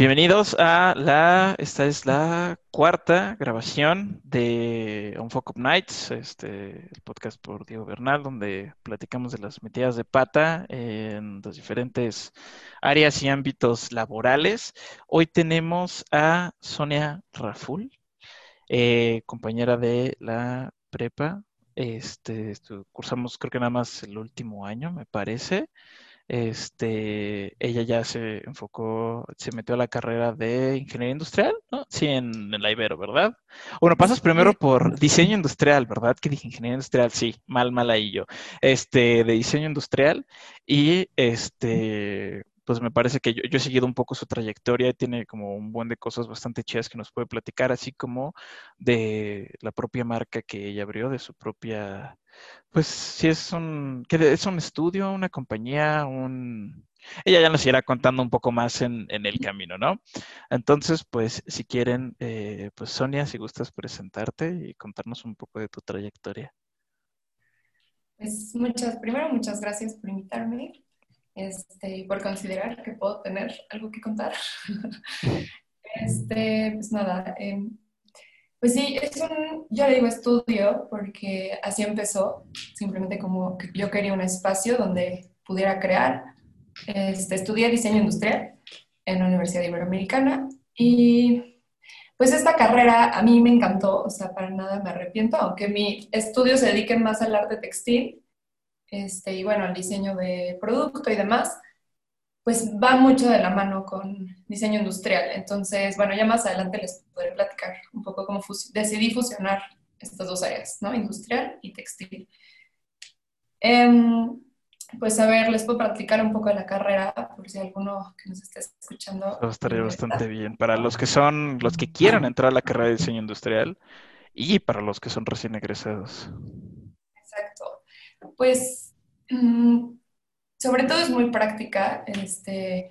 Bienvenidos a la, esta es la cuarta grabación de On Fuck Up Nights, este, el podcast por Diego Bernal, donde platicamos de las metidas de pata en los diferentes áreas y ámbitos laborales. Hoy tenemos a Sonia Raful, eh, compañera de la prepa. Este, cursamos creo que nada más el último año, me parece. Este, ella ya se enfocó, se metió a la carrera de ingeniería industrial, ¿no? Sí, en, la Ibero, ¿verdad? Bueno, pasas primero por diseño industrial, ¿verdad? Que dije ingeniería industrial, sí, mal, mal ahí yo. Este, de diseño industrial y este, pues me parece que yo, he seguido un poco su trayectoria y tiene como un buen de cosas bastante chidas que nos puede platicar, así como de la propia marca que ella abrió, de su propia, pues si es un, que es un estudio, una compañía, un... Ella ya nos irá contando un poco más en, el camino, ¿no? Entonces, pues si quieren, eh, pues Sonia, si gustas presentarte y contarnos un poco de tu trayectoria. Pues muchas, primero muchas gracias por invitarme este, y por considerar que puedo tener algo que contar. este, pues nada, em, pues sí, es un, yo le digo estudio porque así empezó, simplemente como que yo quería un espacio donde pudiera crear. Este, estudié diseño industrial en la Universidad Iberoamericana y pues esta carrera a mí me encantó, o sea, para nada me arrepiento, aunque mi estudio se dedique más al arte textil, este, y bueno, el diseño de producto y demás, pues va mucho de la mano con diseño industrial. Entonces, bueno, ya más adelante les podré platicar un poco cómo decidí fusionar estas dos áreas, ¿no? Industrial y textil. Em, pues a ver, les puedo platicar un poco de la carrera, por si alguno que nos esté escuchando. Eso estaría bastante bien. Para los que son, los que quieran entrar a la carrera de diseño industrial y para los que son recién egresados. Pues mm, sobre todo es muy práctica. Este,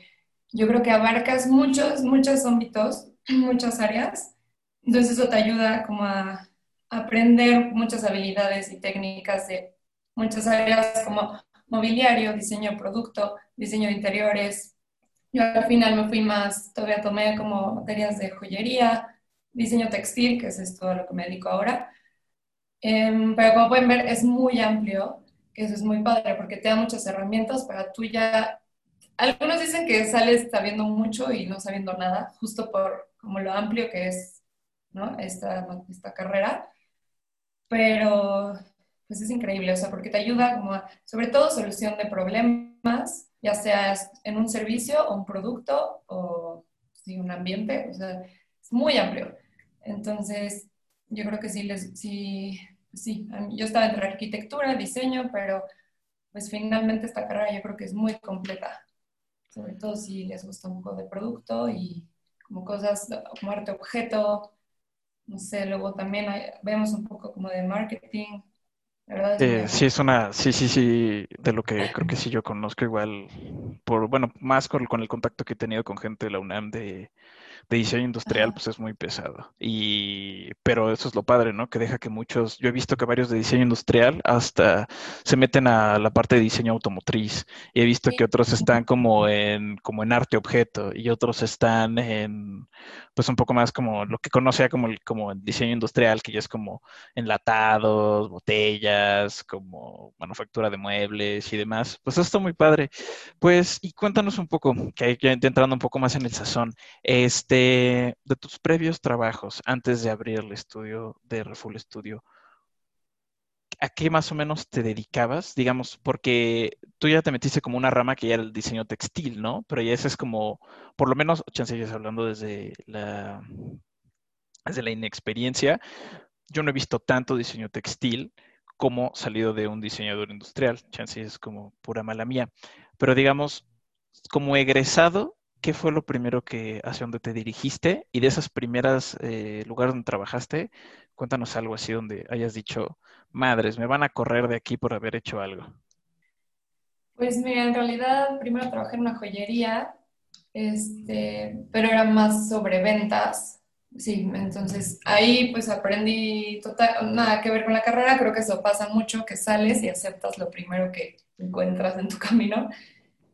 yo creo que abarcas muchos, muchos ámbitos, muchas áreas. Entonces eso te ayuda como a aprender muchas habilidades y técnicas de muchas áreas como mobiliario, diseño de producto, diseño de interiores. Yo al final me fui más, todavía tomé como materias de joyería, diseño textil, que es todo a lo que me dedico ahora. Em, pero como pueden ver, es muy amplio eso es muy padre porque te da muchas herramientas para tú ya... Algunos dicen que sales sabiendo mucho y no sabiendo nada, justo por como lo amplio que es ¿no? esta, esta carrera, pero pues es increíble, o sea, porque te ayuda como a, sobre todo solución de problemas, ya sea en un servicio o un producto o sí, un ambiente, o sea, es muy amplio. Entonces, yo creo que sí, les, sí sí, yo estaba entre arquitectura, diseño, pero pues finalmente esta carrera yo creo que es muy completa, sobre todo si les gusta un poco de producto y como cosas como arte objeto, no sé, luego también vemos un poco como de marketing. ¿verdad? Eh, sí, es una, sí, sí, sí, de lo que creo que sí yo conozco igual, por, bueno, más con, con el contacto que he tenido con gente de la UNAM de, de diseño industrial, pues es muy pesado. Y, pero eso es lo padre, ¿no? Que deja que muchos, yo he visto que varios de diseño industrial hasta se meten a la parte de diseño automotriz. Y he visto que otros están como en, como en arte objeto y otros están en, pues un poco más como lo que conocía como el, como el diseño industrial, que ya es como enlatados, botellas, como manufactura de muebles y demás. Pues está muy padre. Pues, y cuéntanos un poco, que hay que entrando un poco más en el sazón. Este, de, tus previos trabajos antes de abrir el estudio de Refull Studio, ¿a qué más o menos te dedicabas? Digamos, porque tú ya te metiste como una rama que era el diseño textil, ¿no? Pero ya ese es como, por lo menos, chances hablando desde la, desde la inexperiencia, yo no he visto tanto diseño textil como salido de un diseñador industrial. Chances es como pura mala mía. Pero digamos, como egresado, ¿qué fue lo primero que hacia donde te dirigiste? Y de esas primeras eh, lugares donde trabajaste, cuéntanos algo así donde hayas dicho, madres, me van a correr de aquí por haber hecho algo. Pues mira, en realidad primero trabajé en una joyería, este, pero era más sobre ventas. Sí, entonces ahí pues aprendí total, nada que ver con la carrera, creo que eso pasa mucho, que sales y aceptas lo primero que encuentras en tu camino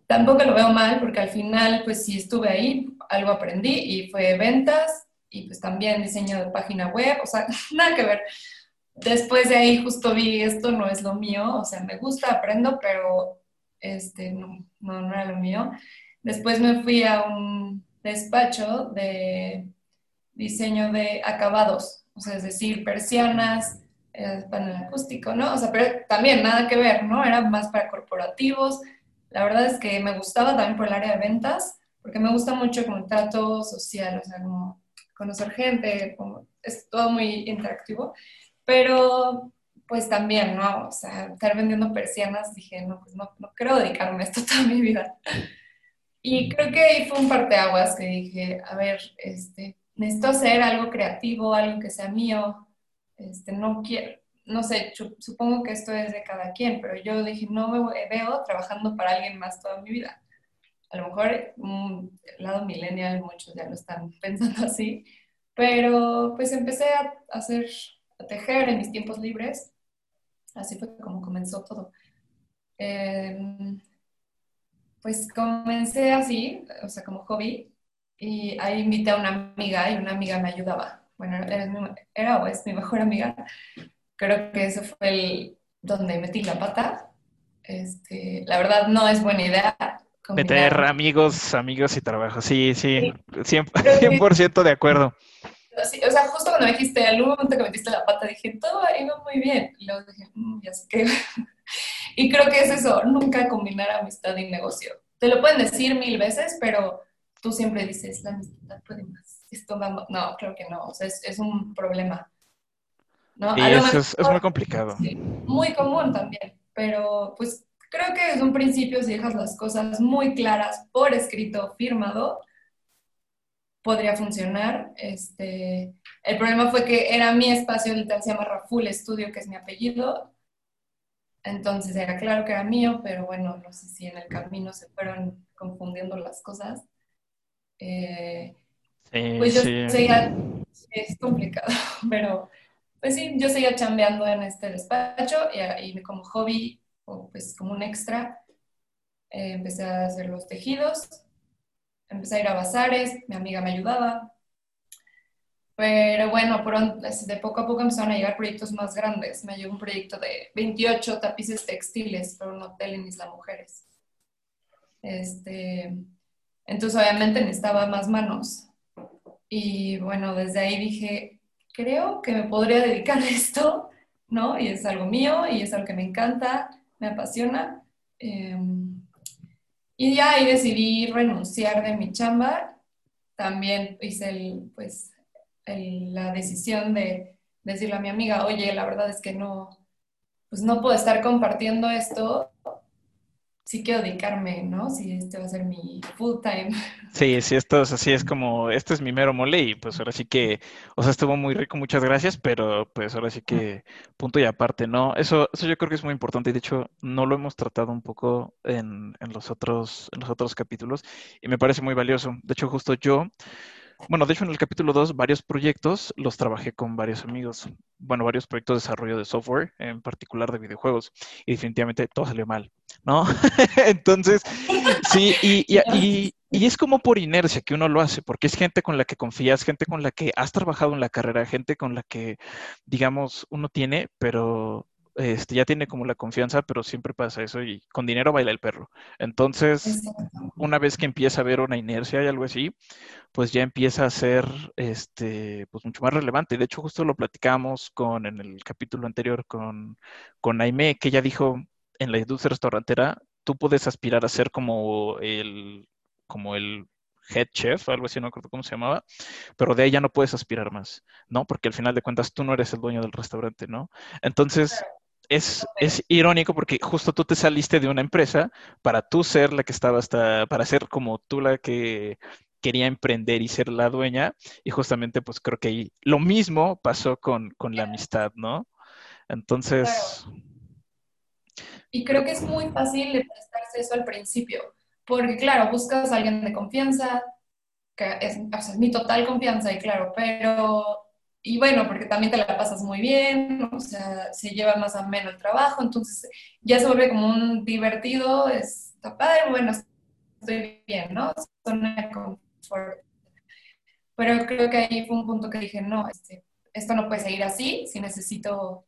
tampoco lo veo mal porque al final, pues si estuve ahí, algo aprendí y fue ventas y pues también diseño de página web, o sea, nada que ver. Después de ahí justo vi esto no es lo mío, o sea, me gusta, aprendo, pero este, no, no, no era lo mío. Después me fui a un despacho de diseño de acabados, o sea, es decir, persianas, eh, panel acústico, ¿no? O sea, pero también nada que ver, ¿no? Era más para corporativos. La verdad es que me gustaba también por el área de ventas, porque me gusta mucho el trato social, o sea, como conocer gente, como, es todo muy interactivo, pero pues también, ¿no? O sea, estar vendiendo persianas, dije, no, pues no, no quiero dedicarme a esto toda mi vida. Y creo que ahí fue un parteaguas que dije, a ver, este, necesito hacer algo creativo, algo que sea mío, este, no quiero, no sé, supongo que esto es de cada quien, pero yo dije, no me veo trabajando para alguien más toda mi vida. A lo mejor un lado millennial, muchos ya lo están pensando así, pero pues empecé a hacer, a tejer en mis tiempos libres. Así fue como comenzó todo. Em, pues comencé así, o sea, como hobby, y ahí invité a una amiga y una amiga me ayudaba. Bueno, era, o es mi mejor amiga. Creo que eso fue el donde metí la pata. Este, la verdad no es buena idea. Meter amigos, amigos y trabajo. Sí, sí, 100%, de acuerdo. o sea, justo cuando me dijiste al momento que metiste la pata, dije, todo iba muy bien. Y luego dije, mm, ya sé qué. y creo que es eso, nunca combinar amistad y negocio. Te lo pueden decir mil veces, pero tú siempre dices, la amistad puede más. Esto no, creo que no, o sea, es, un problema. ¿No? Y eso es, muy complicado. muy común también, pero pues creo que desde un principio si dejas las cosas muy claras por escrito, firmado, podría funcionar. Este, el problema fue que era mi espacio, literal se llama Raful Estudio, que es mi apellido. Entonces era claro que era mío, pero bueno, no sé si en el camino se fueron confundiendo las cosas. Eh, pues yo seguía, es complicado, pero pues sí, yo seguía chambeando en este despacho y, como hobby o pues como un extra, eh, empecé a hacer los tejidos, empecé a ir a bazares, mi amiga me ayudaba, pero bueno, de poco a poco empezaron a llegar proyectos más grandes. Me llegó un proyecto de 28 tapices textiles para un hotel en Isla Mujeres. Este, entonces, obviamente necesitaba más manos. Y bueno, desde ahí dije, creo que me podría dedicar a esto, ¿no? Y es algo mío y es algo que me encanta, me apasiona. Em, y ya ahí decidí renunciar de mi chamba. También hice el, pues, la decisión de decirle a mi amiga, oye, la verdad es que no, pues no puedo estar compartiendo esto sí quiero dedicarme, ¿no? Si este va a ser mi full time. Sí, sí, esto es así, es como, este es mi mero mole y pues ahora sí que, o sea, estuvo muy rico, muchas gracias, pero pues ahora sí que punto y aparte, ¿no? Eso, eso yo creo que es muy importante y de hecho no lo hemos tratado un poco en, en los otros, en los otros capítulos y me parece muy valioso. De hecho, justo yo bueno, de hecho en el capítulo 2 varios proyectos los trabajé con varios amigos. Bueno, varios proyectos de desarrollo de software, en particular de videojuegos. Y definitivamente todo salió mal, ¿no? Entonces, sí, y, y, y, es como por inercia que uno lo hace, porque es gente con la que confías, gente con la que has trabajado en la carrera, gente con la que, digamos, uno tiene, pero este, ya tiene como la confianza, pero siempre pasa eso y con dinero baila el perro. Entonces, una vez que empieza a haber una inercia y algo así, pues ya empieza a ser este, pues mucho más relevante. De hecho, justo lo platicamos con, en el capítulo anterior con, con Aime, que ella dijo, en la industria restaurantera, tú puedes aspirar a ser como el, como el head chef, algo así, no recuerdo cómo se llamaba, pero de ahí ya no puedes aspirar más, ¿no? Porque al final de cuentas tú no eres el dueño del restaurante, ¿no? Entonces, es, es, irónico porque justo tú te saliste de una empresa para tú ser la que estaba hasta, para ser como tú la que quería emprender y ser la dueña. Y justamente pues creo que ahí lo mismo pasó con, con la amistad, ¿no? Entonces... Y creo que es muy fácil de prestarse eso al principio, porque claro, buscas a alguien de confianza, que es, o sea, es mi total confianza y claro, pero y bueno, porque también te la pasas muy bien, o sea, se lleva más a menos el trabajo, entonces ya se vuelve como un divertido, está padre, bueno, estoy bien, ¿no? Zona de fuerte. Pero creo que ahí fue un punto que dije, no, este, esto no puede seguir así, si necesito, o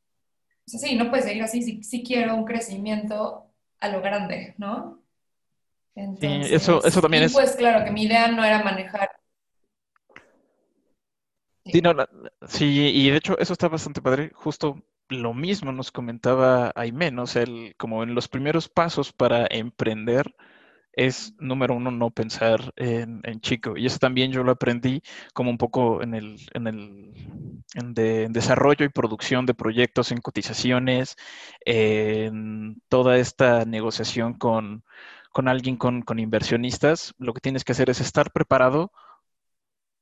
sea, sí, no puede seguir así, si, si quiero un crecimiento a lo grande, ¿no? Entonces, sí, eso, eso también y es... Pues claro, que mi idea no era manejar Sí, no, sí, y de hecho eso está bastante padre. Justo lo mismo nos comentaba Aimé, ¿no? O sea, el, como en los primeros pasos para emprender es, número uno, no pensar en, chico. Y eso también yo lo aprendí como un poco en el, en el en de, desarrollo y producción de proyectos, en cotizaciones, en toda esta negociación con, con alguien, con, con inversionistas. Lo que tienes que hacer es estar preparado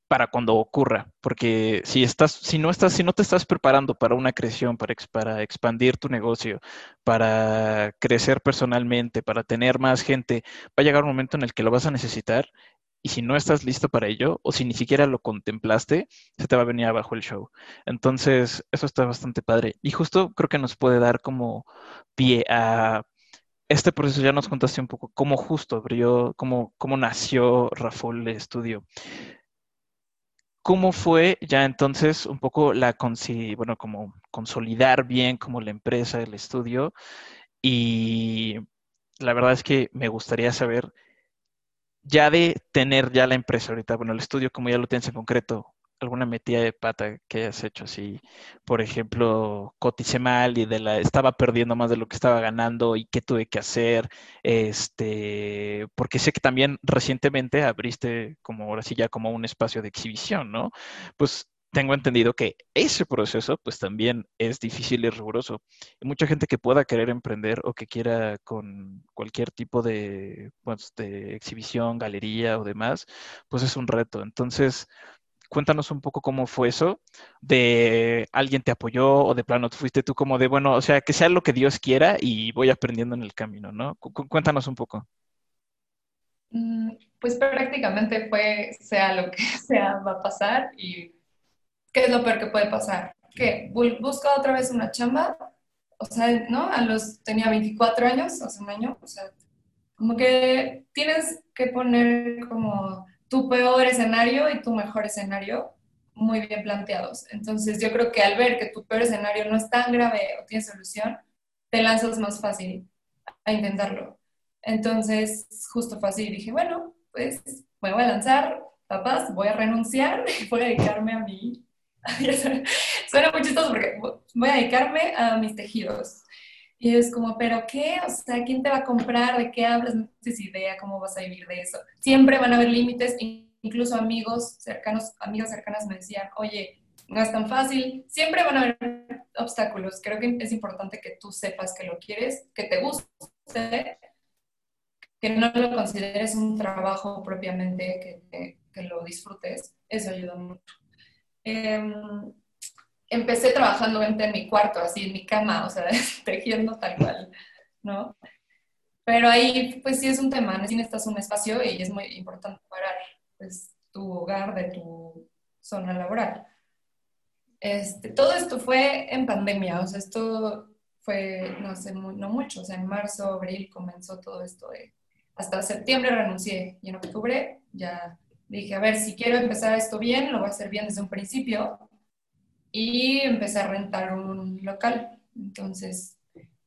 para cuando ocurra, porque si estás, si no estás, si no te estás preparando para una creación, para, expandir tu negocio, para crecer personalmente, para tener más gente, va a llegar un momento en el que lo vas a necesitar y si no estás listo para ello o si ni siquiera lo contemplaste, se te va a venir abajo el show. Entonces, eso está bastante padre. Y justo creo que nos puede dar como pie a este proceso. Ya nos contaste un poco cómo justo abrió, cómo, cómo nació Rafol Estudio. ¿Cómo fue ya entonces un poco la, bueno, como consolidar bien como la empresa, el estudio? Y la verdad es que me gustaría saber, ya de tener ya la empresa ahorita, bueno, el estudio como ya lo tienes en concreto, alguna metida de pata que hayas hecho así, por ejemplo, cotice mal y de la estaba perdiendo más de lo que estaba ganando y qué tuve que hacer, este, porque sé que también recientemente abriste como ahora sí ya como un espacio de exhibición, ¿no? Pues tengo entendido que ese proceso pues también es difícil y riguroso. Y mucha gente que pueda querer emprender o que quiera con cualquier tipo de, pues, de exhibición, galería o demás, pues es un reto. Entonces, cuéntanos un poco cómo fue eso, de alguien te apoyó o de plano fuiste tú como de, bueno, o sea, que sea lo que Dios quiera y voy aprendiendo en el camino, ¿no? cuéntanos un poco. Mm, pues prácticamente fue, sea lo que sea, va a pasar y ¿qué es lo peor que puede pasar? Que busco otra vez una chamba, o sea, ¿no? A los, tenía 24 años, hace un año, o sea, como que tienes que poner como tu peor escenario y tu mejor escenario muy bien planteados. Entonces yo creo que al ver que tu peor escenario no es tan grave o tiene solución, te lanzas más fácil a intentarlo. Entonces justo fue así, dije, bueno, pues me voy a lanzar, papás, voy a renunciar voy a dedicarme a mí. Suena muy chistoso porque voy a dedicarme a mis tejidos. Y es como, ¿pero qué? O sea, ¿quién te va a comprar? ¿De qué hablas? No tienes idea cómo vas a vivir de eso. Siempre van a haber límites, incluso amigos cercanos, amigas cercanas me decían, oye, no es tan fácil. Siempre van a haber obstáculos. Creo que es importante que tú sepas que lo quieres, que te guste, que no lo consideres un trabajo propiamente, que, que, lo disfrutes. Eso ayuda mucho. Eh, empecé trabajando en mi cuarto, así en mi cama, o sea, tejiendo tal cual, ¿no? Pero ahí, pues sí es un tema, necesitas un espacio y es muy importante parar, pues, tu hogar de tu zona laboral. Este, todo esto fue en pandemia, o sea, esto fue, no sé, no mucho, o sea, en marzo, abril comenzó todo esto de, hasta septiembre renuncié y en octubre ya dije, a ver, si quiero empezar esto bien, lo voy a hacer bien desde un principio, y empecé a rentar un local. Entonces,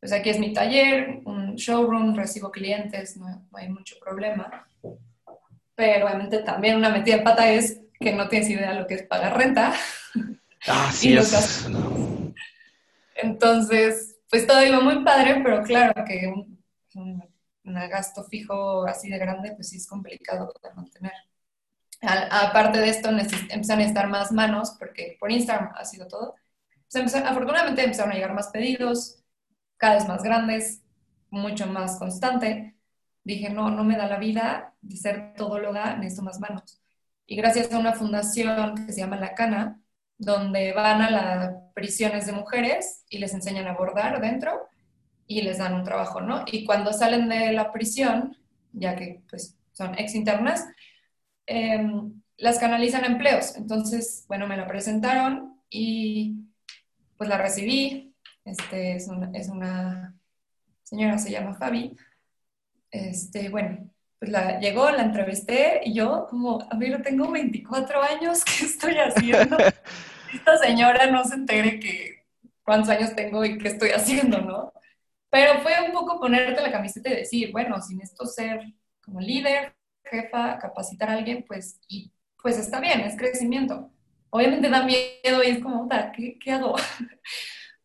pues aquí es mi taller, un showroom, recibo clientes, no, hay mucho problema. Pero obviamente también una metida de pata es que no tienes idea de lo que es pagar renta. Ah, es. Entonces, pues todo iba muy padre, pero claro que un, un, gasto fijo así de grande, pues sí es complicado de mantener aparte de esto, empezaron a estar más manos, porque por Instagram ha sido todo. afortunadamente empezaron a llegar más pedidos, cada vez más grandes, mucho más constante. Dije, no, no me da la vida de ser todóloga, necesito más manos. Y gracias a una fundación que se llama La Cana, donde van a las prisiones de mujeres y les enseñan a bordar dentro y les dan un trabajo, ¿no? Y cuando salen de la prisión, ya que pues son ex internas, Em, las canalizan a empleos. Entonces, bueno, me la presentaron y pues la recibí. Este, es, una, es una señora, se llama Fabi. Este, bueno, pues la, llegó, la entrevisté y yo como, a ver, tengo 24 años, ¿qué estoy haciendo? Esta señora no se entere que cuántos años tengo y qué estoy haciendo, ¿no? Pero fue un poco ponerte la camiseta y decir, bueno, sin esto ser como líder, jefa, capacitar a alguien, pues, y, pues está bien, es crecimiento. Obviamente da miedo y es como, ¿qué, qué hago?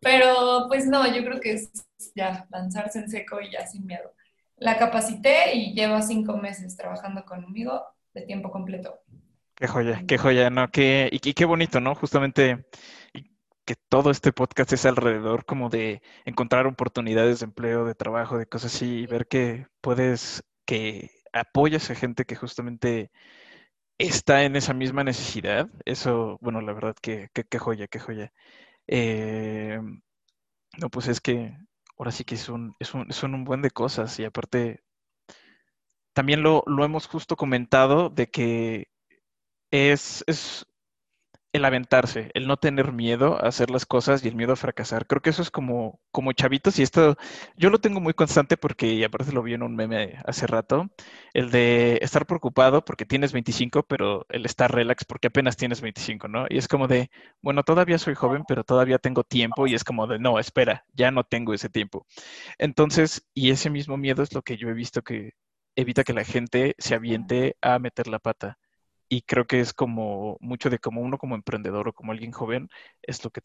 Pero pues no, yo creo que es ya lanzarse en seco y ya sin miedo. La capacité y lleva cinco meses trabajando conmigo de tiempo completo. Qué joya, qué joya, ¿no? Qué, y, qué bonito, ¿no? Justamente que todo este podcast es alrededor como de encontrar oportunidades de empleo, de trabajo, de cosas así, y ver que puedes, que apoyas a gente que justamente está en esa misma necesidad. Eso, bueno, la verdad que, qué joya, qué joya. Eh, no, pues es que ahora sí que es un, es un, son un buen de cosas y aparte también lo, lo hemos justo comentado de que es, es el aventarse, el no tener miedo a hacer las cosas y el miedo a fracasar. Creo que eso es como, como chavitos y esto yo lo tengo muy constante porque, aparte lo vi en un meme hace rato, el de estar preocupado porque tienes 25, pero el estar relax porque apenas tienes 25, ¿no? Y es como de, bueno, todavía soy joven, pero todavía tengo tiempo y es como de, no, espera, ya no tengo ese tiempo. Entonces, y ese mismo miedo es lo que yo he visto que evita que la gente se aviente a meter la pata y creo que es como mucho de como uno como emprendedor o como alguien joven es lo que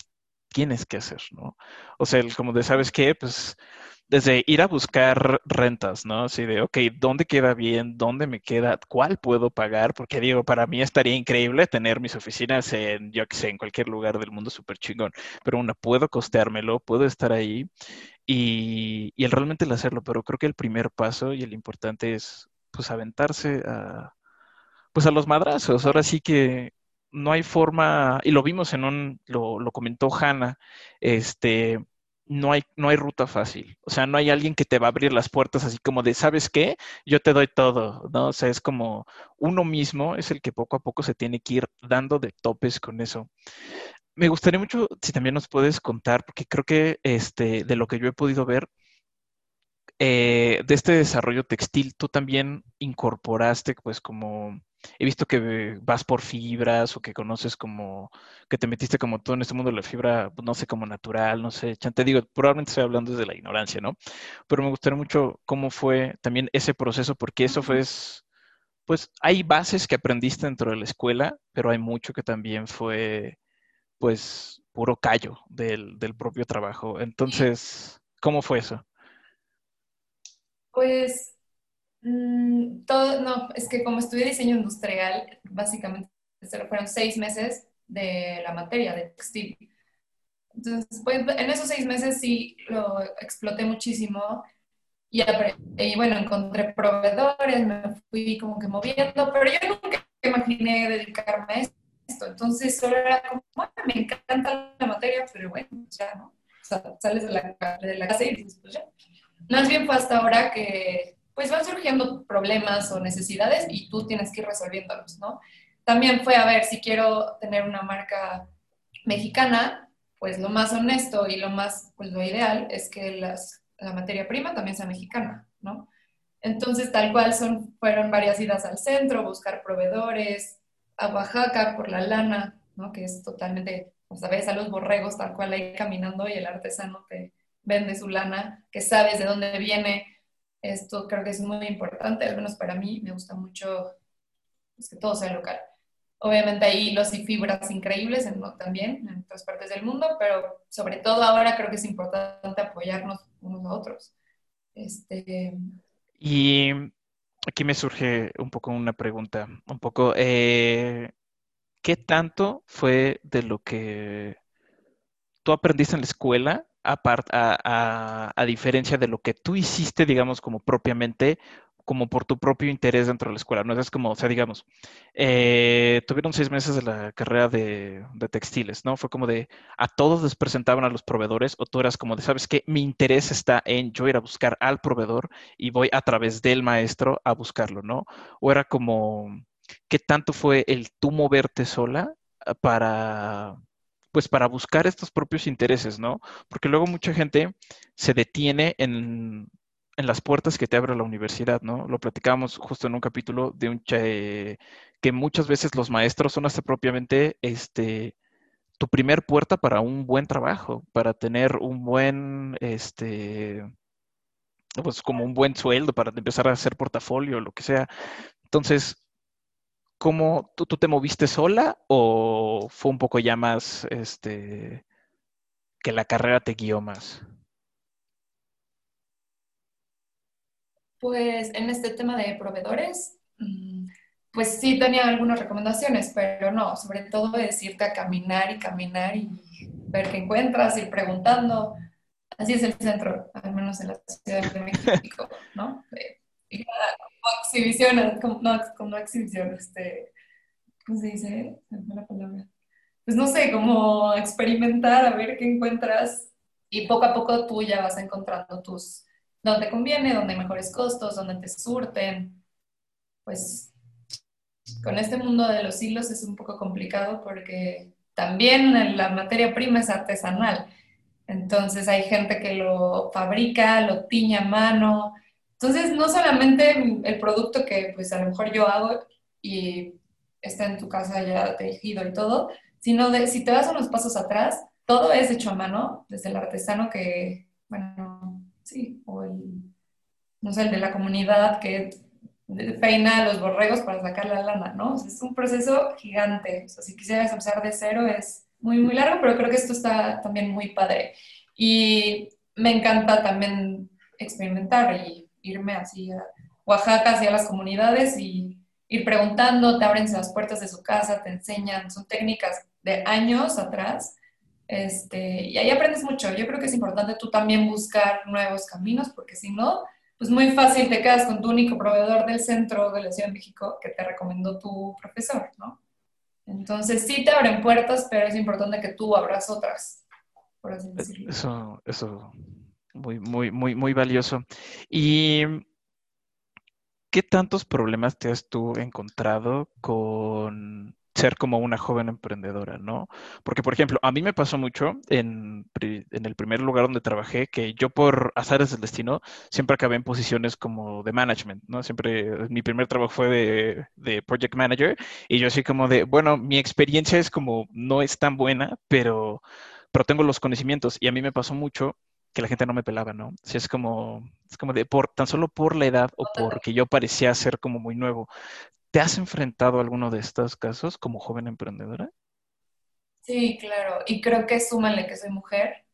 tienes que hacer, ¿no? O sea, como de, ¿sabes qué? Pues desde ir a buscar rentas, ¿no? Así de, ok, ¿dónde queda bien? ¿Dónde me queda? ¿Cuál puedo pagar? Porque digo, para mí estaría increíble tener mis oficinas en, yo que sé, en cualquier lugar del mundo súper chingón, pero una, puedo costeármelo, puedo estar ahí y, y el realmente el hacerlo, pero creo que el primer paso y el importante es, pues, aventarse a pues a los madrazos. Ahora sí que no hay forma, y lo vimos en un, lo, lo comentó Hanna, este, no hay, no hay ruta fácil. O sea, no hay alguien que te va a abrir las puertas así como de, ¿sabes qué? Yo te doy todo, ¿no? O sea, es como uno mismo es el que poco a poco se tiene que ir dando de topes con eso. Me gustaría mucho si también nos puedes contar, porque creo que este, de lo que yo he podido ver, eh, de este desarrollo textil, tú también incorporaste pues como he visto que vas por fibras o que conoces como, que te metiste como todo en este mundo de la fibra, no sé, como natural, no sé, te digo, probablemente estoy hablando desde la ignorancia, ¿no? Pero me gustaría mucho cómo fue también ese proceso, porque eso fue, pues hay bases que aprendiste dentro de la escuela, pero hay mucho que también fue, pues, puro callo del, del propio trabajo. Entonces, ¿cómo fue eso? Pues Mm, todo, no, es que como estudié diseño industrial, básicamente fueron seis meses de la materia de textil. Entonces, pues, en esos seis meses sí lo exploté muchísimo y, y, bueno, encontré proveedores, me fui como que moviendo, pero yo nunca imaginé dedicarme a esto. Entonces, solo era como, me encanta la materia, pero bueno, ya, ¿no? O sea, sales de la, de la casa y dices, pues ya. Más bien fue hasta ahora que pues van surgiendo problemas o necesidades y tú tienes que ir resolviéndolos, ¿no? También fue a ver si quiero tener una marca mexicana, pues lo más honesto y lo más, pues lo ideal es que las, la materia prima también sea mexicana, ¿no? Entonces, tal cual son, fueron varias idas al centro, buscar proveedores, a Oaxaca por la lana, ¿no? Que es totalmente, pues a veces a los borregos tal cual ahí caminando y el artesano te vende su lana, que sabes de dónde viene, esto creo que es muy importante, al menos para mí me gusta mucho pues, que todo sea local. Obviamente hay hilos y fibras increíbles en, también en otras partes del mundo, pero sobre todo ahora creo que es importante apoyarnos unos a otros. Este... Y aquí me surge un poco una pregunta, un poco, eh, ¿qué tanto fue de lo que tú aprendiste en la escuela a, a, diferencia de lo que tú hiciste, digamos, como propiamente, como por tu propio interés dentro de la escuela, ¿no? Es como, o sea, digamos, eh, tuvieron seis meses de la carrera de, textiles, ¿no? Fue como de, a todos les presentaban a los proveedores, o tú eras como de, ¿sabes qué? Mi interés está en yo ir a buscar al proveedor y voy a través del maestro a buscarlo, ¿no? O era como, ¿qué tanto fue el tú moverte sola para pues para buscar estos propios intereses, ¿no? Porque luego mucha gente se detiene en en las puertas que te abre la universidad, ¿no? Lo platicábamos justo en un capítulo de un que muchas veces los maestros son hasta propiamente este tu primer puerta para un buen trabajo, para tener un buen este pues como un buen sueldo para empezar a hacer portafolio, lo que sea. Entonces, ¿cómo tú, tú te moviste sola o fue un poco ya más este que la carrera te guió más? Pues en este tema de proveedores, mm, pues sí tenía algunas recomendaciones, pero no, sobre todo decirte a caminar y caminar y ver qué encuentras, ir preguntando. Así es el centro, al menos en la Ciudad de México, ¿no? Exhibición, como, no, como exhibición, este, ¿cómo se dice? La palabra. Pues no sé, como experimentar, a ver qué encuentras y poco a poco tú ya vas encontrando tus donde conviene, donde mejores costos, donde te surten. Pues con este mundo de los hilos es un poco complicado porque también la materia prima es artesanal. Entonces hay gente que lo fabrica, lo tiña a mano. Entonces no solamente el producto que pues a lo mejor yo hago y está en tu casa ya tejido y todo, sino de si te vas unos pasos atrás, todo es hecho a mano, desde el artesano que, bueno, sí, o el, no sé, el de la comunidad que peina los borregos para sacar la lana, ¿no? es un proceso gigante. O sea, si quisieras empezar de cero es muy, muy largo, pero creo que esto está también muy padre. Y me encanta también experimentar y irme así a Oaxaca, hacia las comunidades y ir preguntando, te abren las puertas de su casa, te enseñan, son técnicas de años atrás este, y ahí aprendes mucho. Yo creo que es importante tú también buscar nuevos caminos, porque si no, pues muy fácil te quedas con tu único proveedor del centro de la Ciudad de México que te recomendó tu profesor, ¿no? Entonces sí te abren puertas, pero es importante que tú abras otras, por así decirlo. Eso, eso, muy, muy, muy, muy valioso. ¿Y qué tantos problemas te has tú encontrado con ser como una joven emprendedora, ¿no? Porque, por ejemplo, a mí me pasó mucho en, el primer lugar donde trabajé que yo por azares del destino siempre acabé en posiciones como de management, ¿no? Siempre, mi primer trabajo fue de, de project manager y yo así como de, bueno, mi experiencia es como, no es tan buena, pero, pero tengo los conocimientos y a mí me pasó mucho que la gente no me pelaba, ¿no? Si es como, es como de, por, tan solo por la edad o porque yo parecía ser como muy nuevo. ¿Te has enfrentado a alguno de estos casos como joven emprendedora? Sí, claro. Y creo que súmale que soy mujer.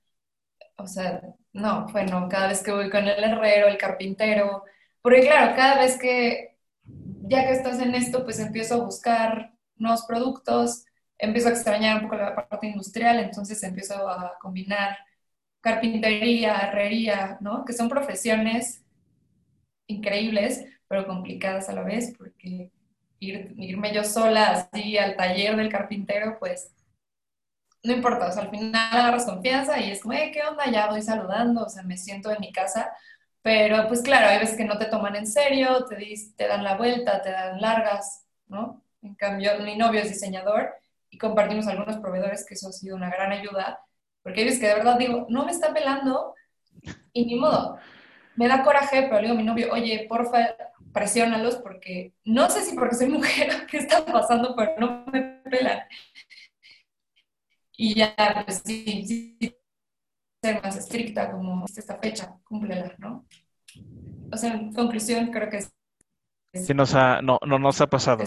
O sea, no, bueno, cada vez que voy con el herrero, el carpintero, porque claro, cada vez que, ya que estás en esto, pues empiezo a buscar nuevos productos, empiezo a extrañar un poco la parte industrial, entonces empiezo a combinar carpintería, herrería, ¿no? Que son profesiones increíbles, pero complicadas a la vez, porque irme yo sola así al taller del carpintero, pues no importa, o al final agarras confianza y es como, ¿qué onda? Ya voy saludando, o sea, me siento en mi casa, pero pues claro, hay veces que no te toman en serio, te, te dan la vuelta, te dan largas, ¿no? En cambio, mi novio es diseñador y compartimos algunos proveedores que eso ha sido una gran ayuda, porque hay veces que de verdad digo, no me está pelando y ni modo. Me da coraje, pero le digo a mi novio, oye, porfa, presiónalos porque no sé si porque soy mujer o qué está pasando, pero no me pelan. Y ya, pues sí, sí, ser más estricta, como esta fecha, cúmplela, ¿no? O sea, en conclusión, creo que es. Sí, nos ha, no, no nos ha pasado.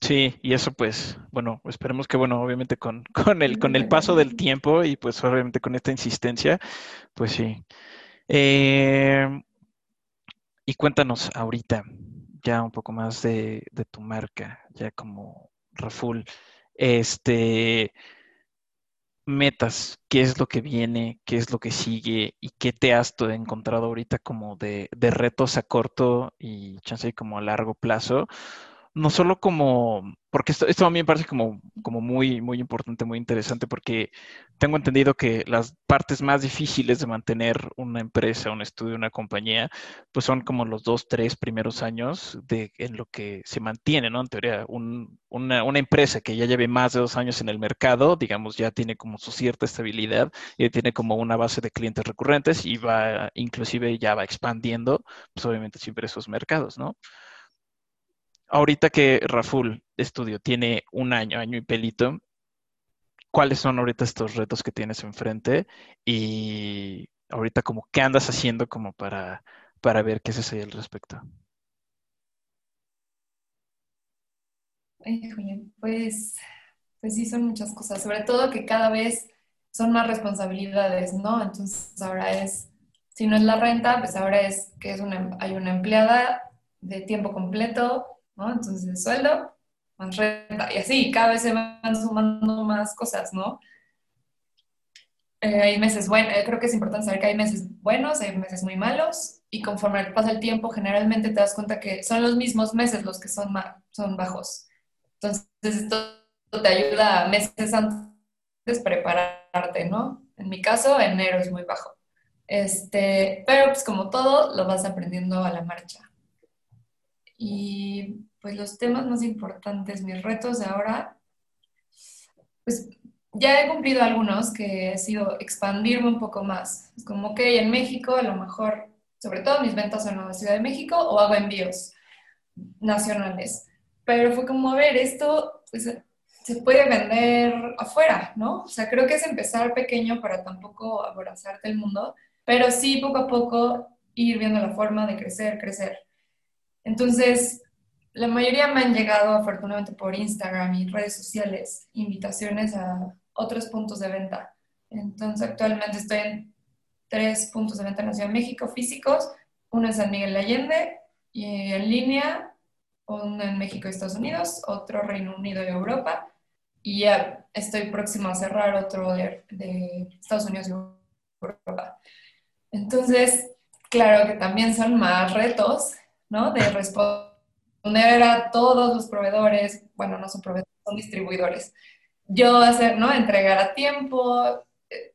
Sí, y eso pues, bueno, esperemos que, bueno, obviamente con, con, el, con el paso del tiempo y pues obviamente con esta insistencia, pues sí. Eh, y cuéntanos ahorita ya un poco más de, tu marca, ya como Raful. Este, metas, qué es lo que viene, qué es lo que sigue y qué te has encontrado ahorita como de, retos a corto y chance como a largo plazo no solo como, porque esto, esto a mí me parece como, como muy, muy importante, muy interesante, porque tengo entendido que las partes más difíciles de mantener una empresa, un estudio, una compañía, pues son como los dos, tres primeros años de, en lo que se mantiene, ¿no? En teoría, un, una, una, empresa que ya lleve más de dos años en el mercado, digamos, ya tiene como su cierta estabilidad y tiene como una base de clientes recurrentes y va, inclusive ya va expandiendo, pues obviamente siempre esos mercados, ¿no? Ahorita que Raful Estudio tiene un año, año y pelito, ¿cuáles son ahorita estos retos que tienes enfrente? Y ahorita como, ¿qué andas haciendo como para, para ver qué se hace al respecto? pues, pues sí, son muchas cosas, sobre todo que cada vez son más responsabilidades, ¿no? Entonces ahora es, si no es la renta, pues ahora es que es hay una empleada de tiempo completo, ¿no? Entonces, sueldo, más renta, y así, cada vez se van sumando más cosas, ¿no? Eh, hay meses buenos, eh, creo que es importante saber que hay meses buenos, hay meses muy malos, y conforme pasa el tiempo, generalmente te das cuenta que son los mismos meses los que son, son bajos. Entonces, esto te ayuda meses antes prepararte, ¿no? En mi caso, enero es muy bajo. Este, pero pues como todo, lo vas aprendiendo a la marcha. Y pues los temas más importantes, mis retos de ahora, pues ya he cumplido algunos que ha sido expandirme un poco más. Es como que en México a lo mejor, sobre todo mis ventas son en la Ciudad de México o hago envíos nacionales. Pero fue como, a ver, esto pues, se puede vender afuera, ¿no? O sea, creo que es empezar pequeño para tampoco abrazarte el mundo, pero sí poco a poco ir viendo la forma de crecer, crecer. Entonces, la mayoría me han llegado afortunadamente por Instagram y redes sociales, invitaciones a otros puntos de venta. Entonces, actualmente estoy en tres puntos de venta en Ciudad de México físicos, uno en San Miguel de Allende y en línea, uno en México y Estados Unidos, otro Reino Unido y Europa, y ya estoy próximo a cerrar otro de, de Estados Unidos y Europa. Entonces, claro que también son más retos, ¿no? De responder a todos los proveedores, bueno, no son proveedores, son distribuidores. Yo hacer, ¿no? Entregar a tiempo,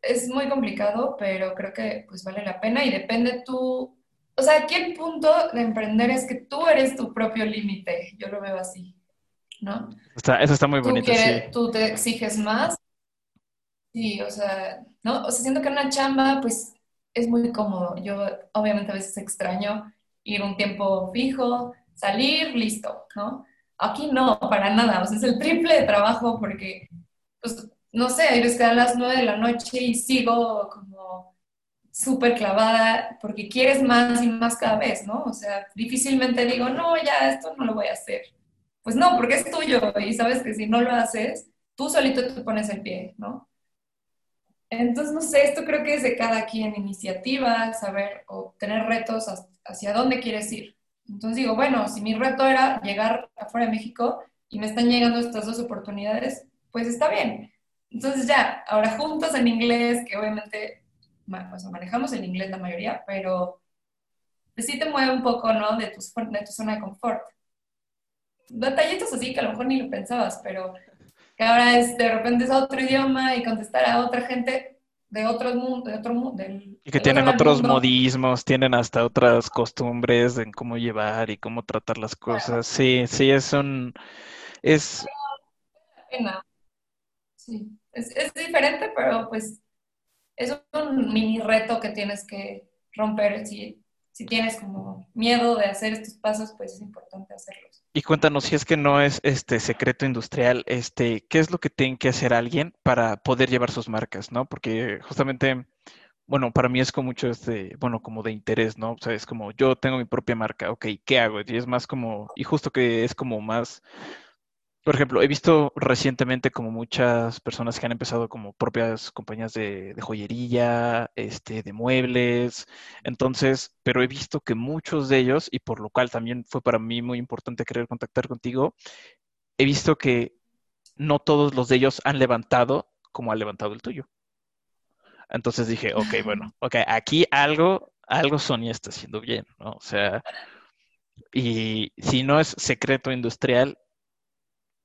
es muy complicado, pero creo que pues vale la pena y depende tú, o sea, aquí el punto de emprender es que tú eres tu propio límite, yo lo veo así, ¿no? eso está muy bonito, sí. Tú te exiges más, sí, o sea, ¿no? O sea, siento que una chamba, pues, es muy cómodo. Yo obviamente a veces extraño ir un tiempo fijo, salir, listo, ¿no? Aquí no, para nada, es el triple de trabajo porque, pues, no sé, veces que a las nueve de la noche y sigo como súper clavada porque quieres más y más cada vez, ¿no? O sea, difícilmente digo, no, ya, esto no lo voy a hacer. Pues no, porque es tuyo y sabes que si no lo haces, tú solito te pones el pie, ¿no? Entonces, no sé, esto creo que es de cada quien iniciativa, saber o tener retos hacia dónde quieres ir. Entonces digo, bueno, si mi reto era llegar afuera de México y me están llegando estas dos oportunidades, pues está bien. Entonces ya, ahora juntos en inglés, que obviamente manejamos el inglés la mayoría, pero pues sí te mueve un poco, ¿no? De tu, de tu zona de confort. Detallitos así que a lo mejor ni lo pensabas, pero que ahora es de repente es otro idioma y contestar a otra gente de otros mundos, de otro mundo. Y que tienen otros modismos, tienen hasta otras costumbres en cómo llevar y cómo tratar las cosas. Sí, sí, es un... Es... Sí, es, es diferente, pero pues es un mini reto que tienes que romper si si tienes como miedo de hacer estos pasos, pues es importante hacerlos. Y cuéntanos, si es que no es este secreto industrial, este, ¿qué es lo que tiene que hacer alguien para poder llevar sus marcas, no? Porque justamente, bueno, para mí es como mucho este, bueno, como de interés, ¿no? O sea, es como yo tengo mi propia marca, ok, ¿qué hago? Y es más como, y justo que es como más por ejemplo, he visto recientemente como muchas personas que han empezado como propias compañías de, joyería, este, de muebles, entonces, pero he visto que muchos de ellos, y por lo cual también fue para mí muy importante querer contactar contigo, he visto que no todos los de ellos han levantado como ha levantado el tuyo. Entonces dije, ok, bueno, ok, aquí algo, algo Sonia está haciendo bien, ¿no? O sea, Y si no es secreto industrial,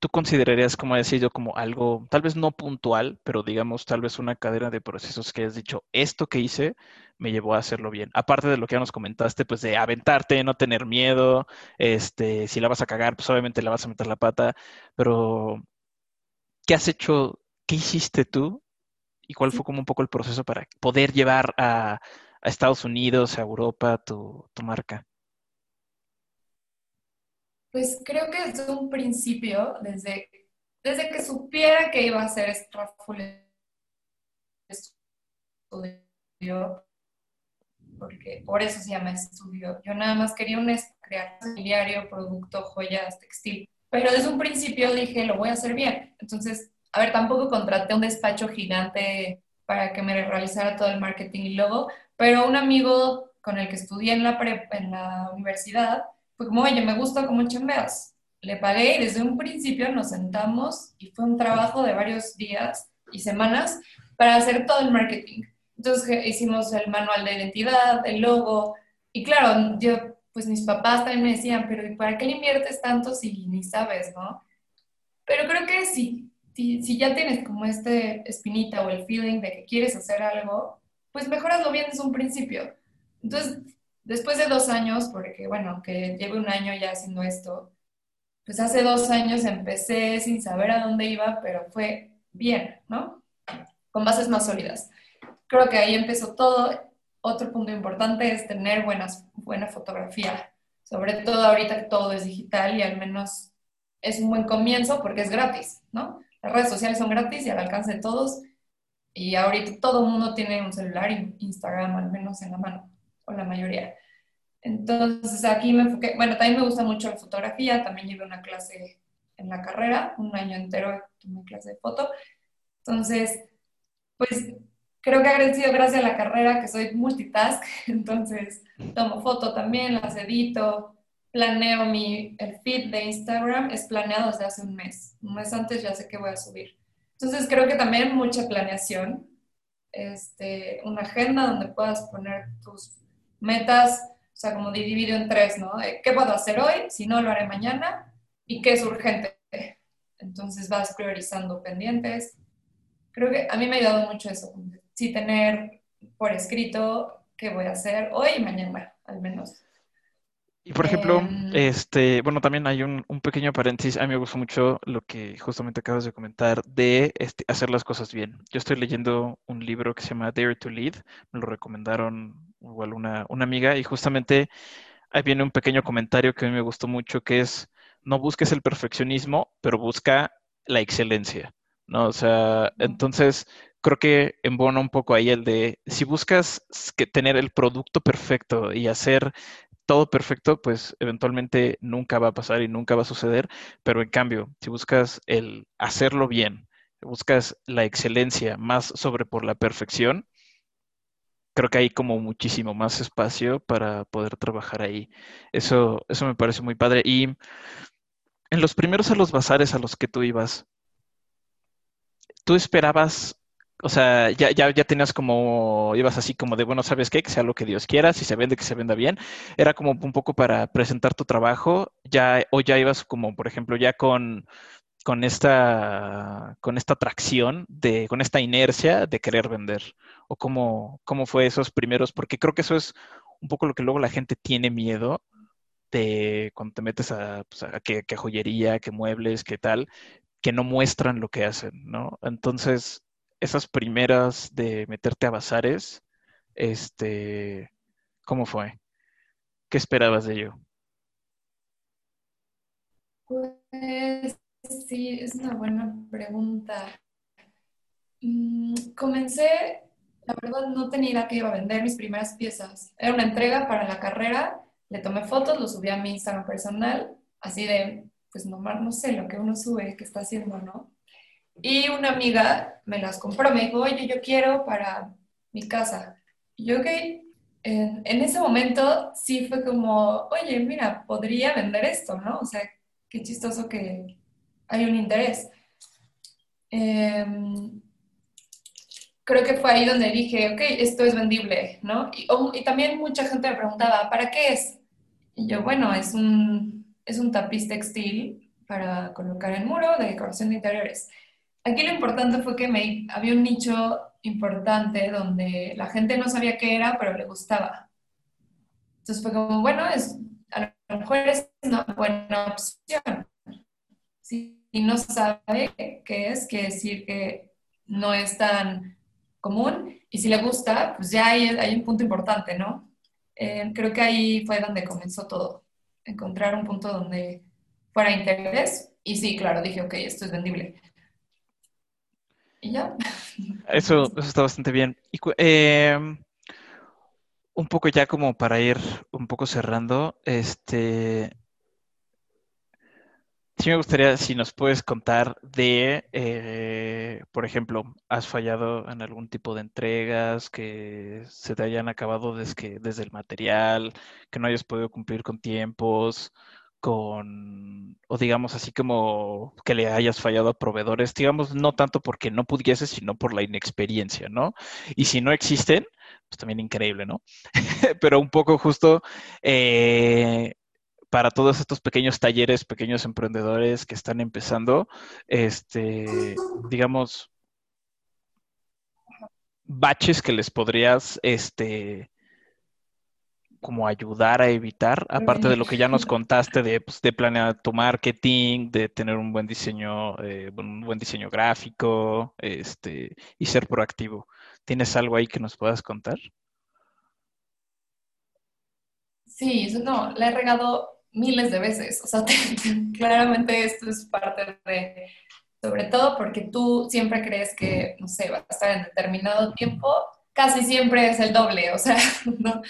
¿tú considerarías, como decía yo, como algo, tal vez no puntual, pero digamos, tal vez una cadena de procesos que has dicho, esto que hice me llevó a hacerlo bien? Aparte de lo que ya nos comentaste, pues de aventarte, no tener miedo, este, si la vas a cagar, pues obviamente la vas a meter la pata, pero ¿qué has hecho? ¿Qué hiciste tú? ¿Y cuál fue como un poco el proceso para poder llevar a, Estados Unidos, a Europa, tu, tu marca? Pues creo que desde un principio, desde, desde que supiera que iba a ser Full estudio, porque por eso se llama estudio. Yo nada más quería un crear diario, producto, joyas, textil. Pero desde un principio dije, lo voy a hacer bien. Entonces, a ver, tampoco contraté un despacho gigante para que me realizara todo el marketing y logo, pero un amigo con el que estudié en la, en la universidad fue como, oye, me gusta cómo chambeas. Le pagué y desde un principio nos sentamos y fue un trabajo de varios días y semanas para hacer todo el marketing. Entonces hicimos el manual de identidad, el logo, y claro, yo, pues mis papás también me decían, pero ¿para qué le inviertes tanto si ni sabes, no? Pero creo que sí, si, si ya tienes como este espinita o el feeling de que quieres hacer algo, pues mejoraslo bien desde un principio. Entonces, después de dos años, porque bueno, que llevo un año ya haciendo esto, pues hace dos años empecé sin saber a dónde iba, pero fue bien, ¿no? Con bases más sólidas. Creo que ahí empezó todo. Otro punto importante es tener buenas, buena fotografía, sobre todo ahorita que todo es digital y al menos es un buen comienzo porque es gratis, ¿no? Las redes sociales son gratis y al alcance de todos y ahorita todo el mundo tiene un celular y Instagram al menos en la mano o la mayoría. Entonces aquí me enfoqué, bueno, también me gusta mucho la fotografía, también llevé una clase en la carrera, un año entero tomé clase de foto. Entonces, pues creo que sido gracias a la carrera que soy multitask, entonces tomo foto también, las edito, planeo mi, el feed de Instagram, es planeado desde hace un mes. Un mes antes ya sé que voy a subir. Entonces creo que también mucha planeación, este, una agenda donde puedas poner tus metas, o sea, como dividido en tres, ¿no? ¿Qué puedo hacer hoy? Si no, lo haré mañana. ¿Y qué es urgente? Entonces vas priorizando pendientes. Creo que a mí me ha ayudado mucho eso, sí tener por escrito qué voy a hacer hoy y mañana, al menos. Y por ejemplo, em, este, bueno, también hay un, un, pequeño paréntesis. A mí me gustó mucho lo que justamente acabas de comentar de este, hacer las cosas bien. Yo estoy leyendo un libro que se llama Dare to Lead. Me lo recomendaron igual una, una amiga y justamente ahí viene un pequeño comentario que a mí me gustó mucho que es no busques el perfeccionismo, pero busca la excelencia. ¿no? O sea, entonces creo que embona un poco ahí el de si buscas que tener el producto perfecto y hacer todo perfecto, pues eventualmente nunca va a pasar y nunca va a suceder, pero en cambio, si buscas el hacerlo bien, buscas la excelencia más sobre por la perfección, creo que hay como muchísimo más espacio para poder trabajar ahí. Eso, eso me parece muy padre. Y en los primeros a los bazares a los que tú ibas, ¿tú esperabas o sea, ya, ya, ya tenías como, ibas así como de, bueno, ¿sabes qué? Que sea lo que Dios quiera, si se vende, que se venda bien. Era como un poco para presentar tu trabajo, ya, o ya ibas como, por ejemplo, ya con, con esta, con esta atracción, de, con esta inercia de querer vender. O cómo, cómo fue esos primeros, porque creo que eso es un poco lo que luego la gente tiene miedo de cuando te metes a, pues, a joyería, que muebles, que tal, que no muestran lo que hacen, ¿no? Entonces, esas primeras de meterte a bazares, este, ¿cómo fue? ¿Qué esperabas de ello? Pues sí, es una buena pregunta. Mm, comencé, la verdad no tenía idea que iba a vender mis primeras piezas. Era una entrega para la carrera, le tomé fotos, lo subí a mi Instagram personal, así de, pues nomás no sé lo que uno sube, que está haciendo, ¿no? Y una amiga me las compró, me dijo, oye, yo quiero para mi casa. Y yo, ok, en, ese momento sí fue como, oye, mira, podría vender esto, ¿no? O sea, qué chistoso que hay un interés. Em, creo que fue ahí donde dije, ok, esto es vendible, ¿no? Y, y, también mucha gente me preguntaba, ¿para qué es? Y yo, bueno, es un, es un tapiz textil para colocar en muro de decoración de interiores. Aquí lo importante fue que me, había un nicho importante donde la gente no sabía qué era, pero le gustaba. Entonces fue como, bueno, es, a lo mejor es una buena opción. Si no sabe qué es, quiere decir que no es tan común. Y si le gusta, pues ya hay, hay un punto importante, ¿no? Eh, creo que ahí fue donde comenzó todo. Encontrar un punto donde fuera interés. Y sí, claro, dije, ok, esto es vendible. Y ya. Eso, eso está bastante bien. Y, eh, un poco ya como para ir un poco cerrando, este, sí me gustaría si nos puedes contar de, eh, por ejemplo, ¿has fallado en algún tipo de entregas que se te hayan acabado desde, desde el material, que no hayas podido cumplir con tiempos? con, o digamos así como que le hayas fallado a proveedores, digamos, no tanto porque no pudieses, sino por la inexperiencia, ¿no? Y si no existen, pues también increíble, ¿no? Pero un poco justo eh, para todos estos pequeños talleres, pequeños emprendedores que están empezando, este, digamos, baches que les podrías, este, como ayudar a evitar, aparte de lo que ya nos contaste de, pues, de planear tu marketing, de tener un buen diseño, eh, un buen diseño gráfico, este, y ser proactivo. ¿Tienes algo ahí que nos puedas contar? Sí, no, le he regado miles de veces. O sea, claramente esto es parte de, sobre todo porque tú siempre crees que, no sé, va a estar en determinado tiempo, casi siempre es el doble, o sea, no,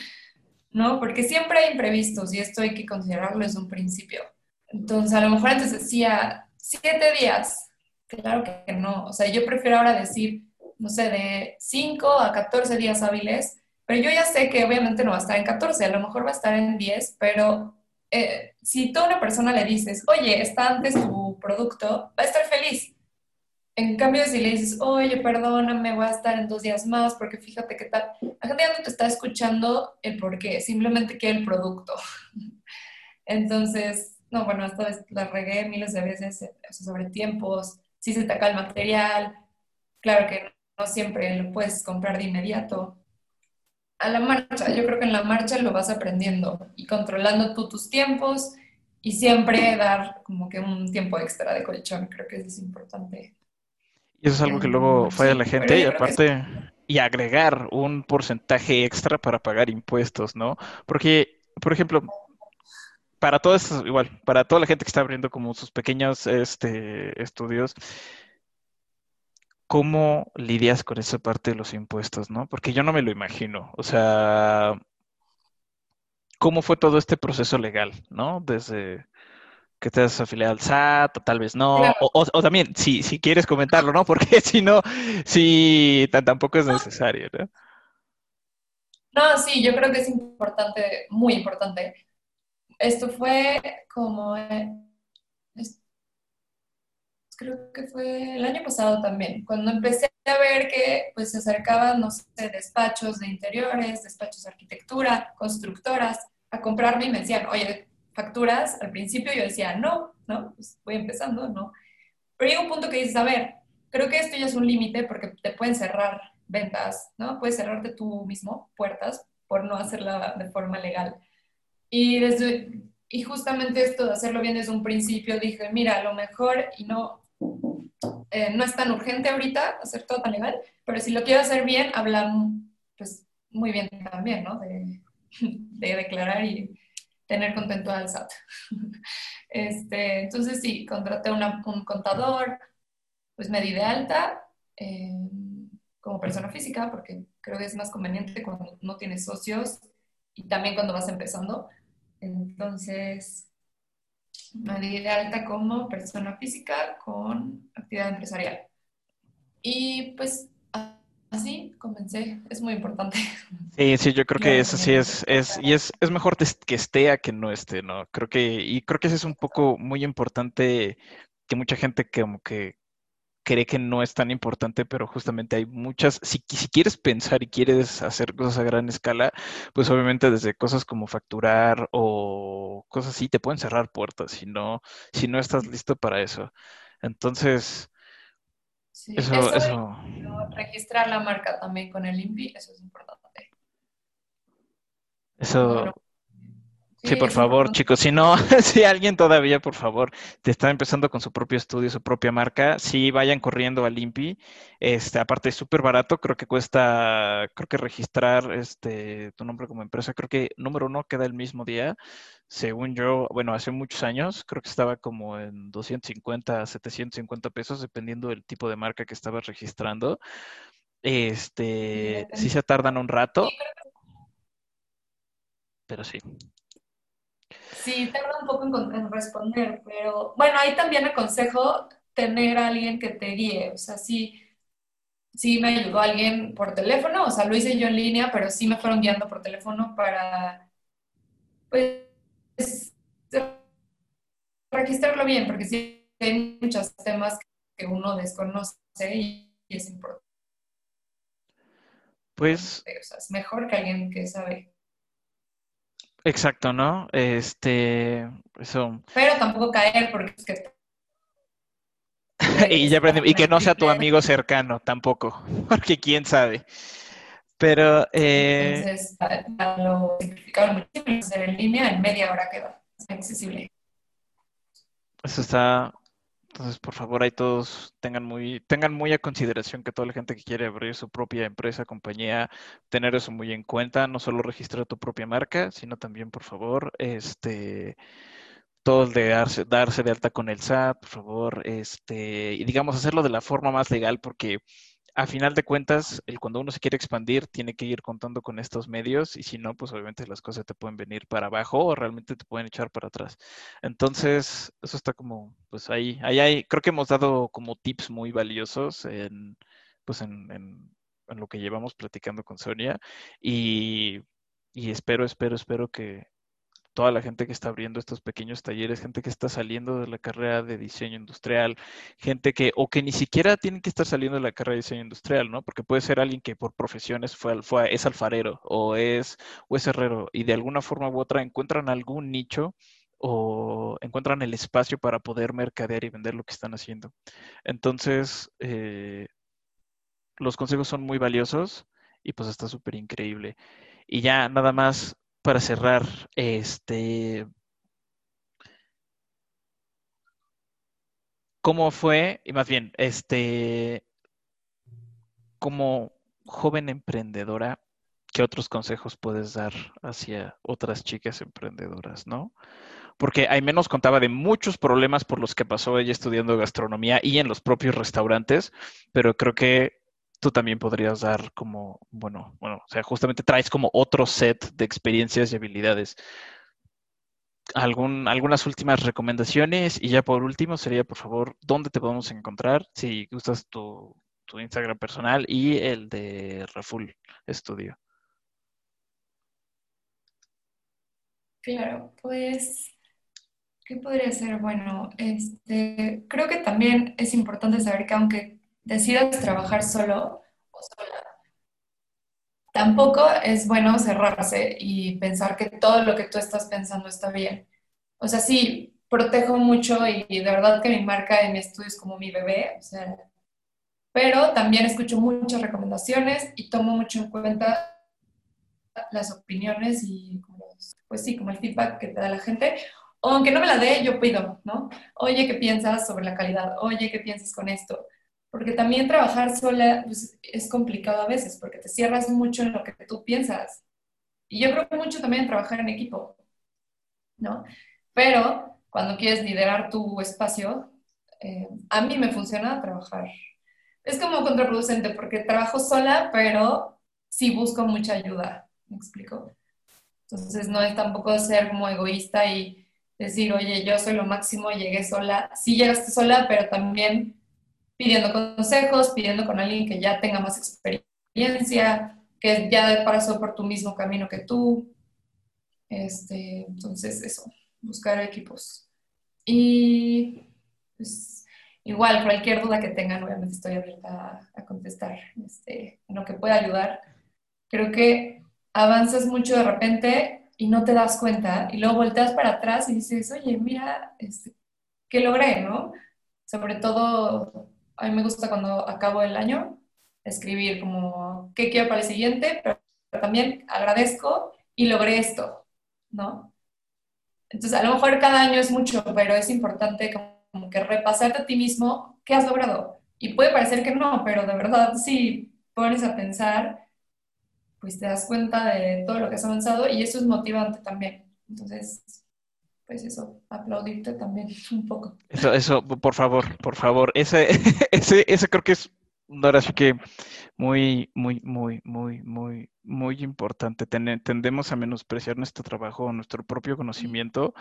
¿no? Porque siempre hay imprevistos y esto hay que considerarlo desde un principio. Entonces, a lo mejor antes decía siete días, claro que no, o sea, yo prefiero ahora decir, no sé, de 5 a 14 días hábiles, pero yo ya sé que obviamente no va a estar en 14, a lo mejor va a estar en 10, pero eh, si tú a una persona le dices, oye, está antes tu producto, va a estar feliz. En cambio, si le dices, oye, perdóname, voy a estar en dos días más porque fíjate qué tal, la gente ya no te está escuchando el por qué, simplemente quiere el producto. Entonces, no, bueno, esta vez la regué miles de veces sobre tiempos, si se te acaba el material, claro que no siempre lo puedes comprar de inmediato. A la marcha, yo creo que en la marcha lo vas aprendiendo y controlando tú tus tiempos y siempre dar como que un tiempo extra de colchón, creo que eso es importante. Y eso es algo que luego falla la gente y aparte, y agregar un porcentaje extra para pagar impuestos, ¿no? Porque, por ejemplo, para todos, igual, para toda la gente que está abriendo como sus pequeños este, estudios, ¿cómo lidias con esa parte de los impuestos, no? Porque yo no me lo imagino. O sea, ¿cómo fue todo este proceso legal, no? Desde que te has afiliado al SAT, o tal vez no, o, también, si, si quieres comentarlo, ¿no? Porque si no, si tampoco es necesario, ¿no? No, sí, yo creo que es importante, muy importante. Esto fue como, creo que fue el año pasado también, cuando empecé a ver que pues se acercaban, no sé, despachos de interiores, despachos de arquitectura, constructoras, a comprarme y me decían, oye, facturas, al principio yo decía, no, no, pues voy empezando, no. Pero llega un punto que dices, a ver, creo que esto ya es un límite porque te pueden cerrar ventas, ¿no? Puedes cerrarte tú mismo puertas por no hacerla de forma legal. Y, desde, y justamente esto de hacerlo bien desde un principio, dije, mira, a lo mejor, y no, eh, no es tan urgente ahorita hacer todo tan legal, pero si lo quiero hacer bien, hablar pues muy bien también, ¿no? De, de declarar y tener contento al SAT. Este, entonces sí, contraté un contador, pues me di de alta eh, como persona física, porque creo que es más conveniente cuando no tienes socios y también cuando vas empezando. Entonces, me di de alta como persona física con actividad empresarial. Y pues así comencé, es muy importante. Sí, sí, yo creo que eso sí es, es, y es, es mejor que esté a que no esté, ¿no? Creo que, y creo que eso es un poco muy importante que mucha gente como que cree que no es tan importante, pero justamente hay muchas, si, si quieres pensar y quieres hacer cosas a gran escala, pues obviamente desde cosas como facturar o cosas así te pueden cerrar puertas si no, si no estás listo para eso. Entonces, eso, eso, Registrar la marca también con el INVI, eso es importante. Eso, Sí, por favor, chicos. Si no, si alguien todavía, por favor, te está empezando con su propio estudio, su propia marca, sí vayan corriendo al INPI. Este, aparte es súper barato, creo que cuesta, creo que registrar este tu nombre como empresa, creo que número uno queda el mismo día. Según yo, bueno, hace muchos años, creo que estaba como en 250, 750 pesos, dependiendo del tipo de marca que estabas registrando. Este, sí se tardan un rato, pero sí. Sí, tarda un poco en, responder, pero bueno, ahí también aconsejo tener a alguien que te guíe. O sea, sí, sí me ayudó alguien por teléfono, o sea, lo hice yo en línea, pero sí me fueron guiando por teléfono para, pues, registrarlo bien, porque sí hay muchos temas que uno desconoce y es importante. Pues. O sea, es mejor que alguien que sabe. Exacto, ¿no? Este, eso. Pero tampoco caer porque es que y, ya y que no sea tu amigo cercano tampoco, porque quién sabe. Pero. Eh... Entonces, lo simplificaron muchísimo, hacer en línea en media hora queda accesible. Eso está, entonces, por favor, ahí todos tengan muy, tengan muy a consideración que toda la gente que quiere abrir su propia empresa, compañía, tener eso muy en cuenta, no solo registrar tu propia marca, sino también, por favor, este, todo el de darse, darse de alta con el SAT, por favor, este, y digamos, hacerlo de la forma más legal, porque a final de cuentas, cuando uno se quiere expandir, tiene que ir contando con estos medios y si no, pues obviamente las cosas te pueden venir para abajo o realmente te pueden echar para atrás. Entonces, eso está como, pues ahí, ahí creo que hemos dado como tips muy valiosos en, pues en, en lo que llevamos platicando con Sonia y, y espero, espero, espero que, toda la gente que está abriendo estos pequeños talleres, gente que está saliendo de la carrera de diseño industrial, gente que, o que ni siquiera tienen que estar saliendo de la carrera de diseño industrial, ¿no? Porque puede ser alguien que por profesiones fue, fue es alfarero o es, es herrero y de alguna forma u otra encuentran algún nicho o encuentran el espacio para poder mercadear y vender lo que están haciendo. Entonces, eh, los consejos son muy valiosos y pues está súper increíble. Y ya nada más para cerrar, este, ¿cómo fue? Y más bien, este, como joven emprendedora, ¿qué otros consejos puedes dar hacia otras chicas emprendedoras, no? Porque ahí menos contaba de muchos problemas por los que pasó ella estudiando gastronomía y en los propios restaurantes, pero creo que tú también podrías dar como, bueno, bueno, o sea, justamente traes como otro set de experiencias y habilidades. Algún, algunas últimas recomendaciones y ya por último sería, por favor, ¿dónde te podemos encontrar? Si gustas tu, tu Instagram personal y el de Raful Studio. Claro, pues, ¿qué podría ser? Bueno, este, creo que también es importante saber que aunque decidas trabajar solo o sola, tampoco es bueno cerrarse y pensar que todo lo que tú estás pensando está bien. O sea, sí, protejo mucho y, de verdad que mi marca en mi estudio es como mi bebé, o sea, pero también escucho muchas recomendaciones y tomo mucho en cuenta las opiniones y pues sí, como el feedback que te da la gente. Aunque no me la dé, yo pido, ¿no? Oye, ¿qué piensas sobre la calidad? Oye, ¿qué piensas con esto? Porque también trabajar sola pues, es complicado a veces, porque te cierras mucho en lo que tú piensas. Y yo creo mucho también trabajar en equipo, ¿no? Pero cuando quieres liderar tu espacio, eh, a mí me funciona trabajar. Es como contraproducente porque trabajo sola, pero sí busco mucha ayuda, ¿me explico? Entonces no es tampoco ser como egoísta y decir, oye, yo soy lo máximo, llegué sola. Sí llegaste sola, pero también pidiendo consejos, pidiendo con alguien que ya tenga más experiencia, que ya pasó por tu mismo camino que tú. Este, entonces, eso, buscar equipos. Y pues, igual, cualquier duda que tengan, obviamente estoy abierta a, contestar este, en lo que pueda ayudar. Creo que avanzas mucho de repente y no te das cuenta y luego volteas para atrás y dices, oye, mira, este, ¿qué logré, no? Sobre todo, a mí me gusta cuando acabo el año escribir como qué quiero para el siguiente, pero también agradezco y logré esto, ¿no? Entonces, a lo mejor cada año es mucho, pero es importante como que repasarte a ti mismo qué has logrado. Y puede parecer que no, pero de verdad, si pones a pensar, pues te das cuenta de todo lo que has avanzado y eso es motivante también. Entonces, pues eso, aplaudirte también un poco. Eso, eso, por favor, por favor. Ese, ese, ese creo que es ahora sí que muy, muy, muy, muy, muy, muy importante. tendemos a menospreciar nuestro trabajo, nuestro propio conocimiento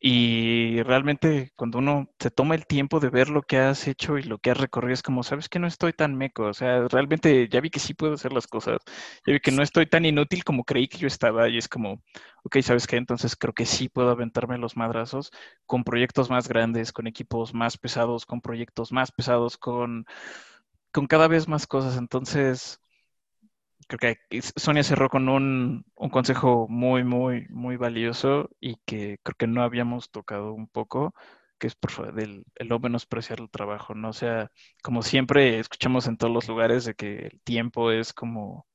y realmente cuando uno se toma el tiempo de ver lo que has hecho y lo que has recorrido, es como, sabes que no estoy tan meco, o sea, realmente ya vi que sí puedo hacer las cosas, ya vi que no estoy tan inútil como creí que yo estaba y es como, ok, ¿sabes qué? Entonces creo que sí puedo aventarme los madrazos con proyectos más grandes, con equipos más pesados, con proyectos más pesados, con con cada vez más cosas. Entonces, creo que Sonia cerró con un, consejo muy, muy, muy valioso y que creo que no habíamos tocado un poco, que es por del el no menospreciar el trabajo, ¿no? O sea, como siempre escuchamos en todos los lugares de que el tiempo es como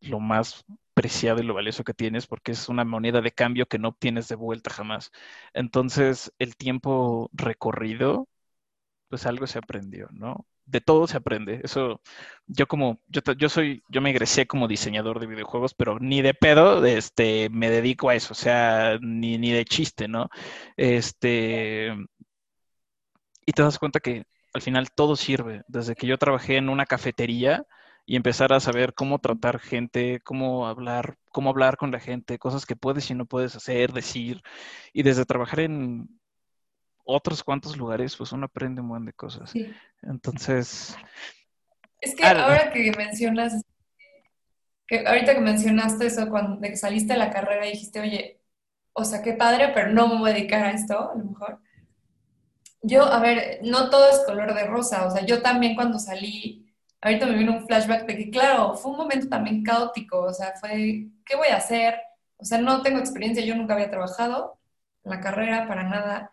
lo más preciado y lo valioso que tienes porque es una moneda de cambio que no obtienes de vuelta jamás. Entonces, el tiempo recorrido, pues algo se aprendió, ¿no? De todo se aprende. Eso, yo como, yo, soy, yo me egresé como diseñador de videojuegos, pero ni de pedo, este, me dedico a eso, o sea, ni, ni de chiste, ¿no? Este, y te das cuenta que al final todo sirve. Desde que yo trabajé en una cafetería y empezar a saber cómo tratar gente, cómo hablar, cómo hablar con la gente, cosas que puedes y no puedes hacer, decir, y desde trabajar en otros cuantos lugares, pues uno aprende un montón de cosas. Entonces... Es que ahora que mencionas, que ahorita que mencionaste eso, cuando de que saliste de la carrera y dijiste, oye, o sea, qué padre, pero no me voy a dedicar a esto, a lo mejor. Yo, a ver, no todo es color de rosa, o sea, yo también cuando salí, ahorita me vino un flashback de que, claro, fue un momento también caótico, o sea, fue, ¿qué voy a hacer? O sea, no tengo experiencia, yo nunca había trabajado en la carrera para nada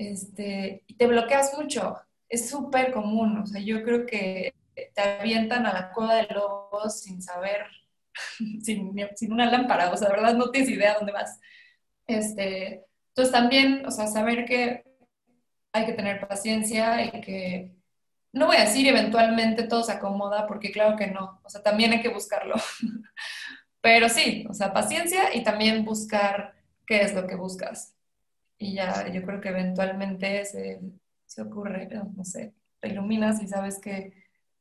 este, y te bloqueas mucho. Es súper común, o sea, yo creo que te avientan a la coda de lobos sin saber, sin, sin, una lámpara, o sea, de verdad no tienes idea dónde vas. Este, entonces también, o sea, saber que hay que tener paciencia y que, no voy a decir eventualmente todo se acomoda, porque claro que no, o sea, también hay que buscarlo. Pero sí, o sea, paciencia y también buscar qué es lo que buscas y ya yo creo que eventualmente se, se ocurre, no sé, te iluminas y sabes qué,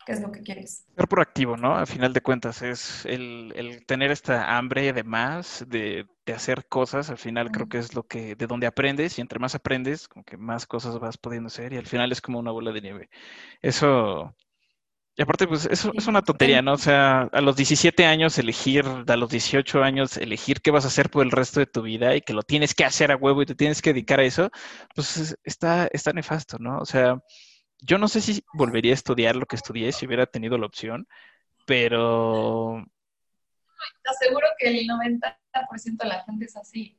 qué, es lo que quieres. Ser proactivo, ¿no? A final de cuentas, es el, el tener esta hambre de más, de, de hacer cosas, al final creo que es lo que, de donde aprendes y entre más aprendes, como que más cosas vas pudiendo hacer y al final es como una bola de nieve. Eso y aparte, pues eso es una tontería, ¿no? O sea, a los 17 años elegir, a los 18 años elegir qué vas a hacer por el resto de tu vida y que lo tienes que hacer a huevo y te tienes que dedicar a eso, pues está, está nefasto, ¿no? O sea, yo no sé si volvería a estudiar lo que estudié si hubiera tenido la opción, pero... Te aseguro que el 90% de la gente es así,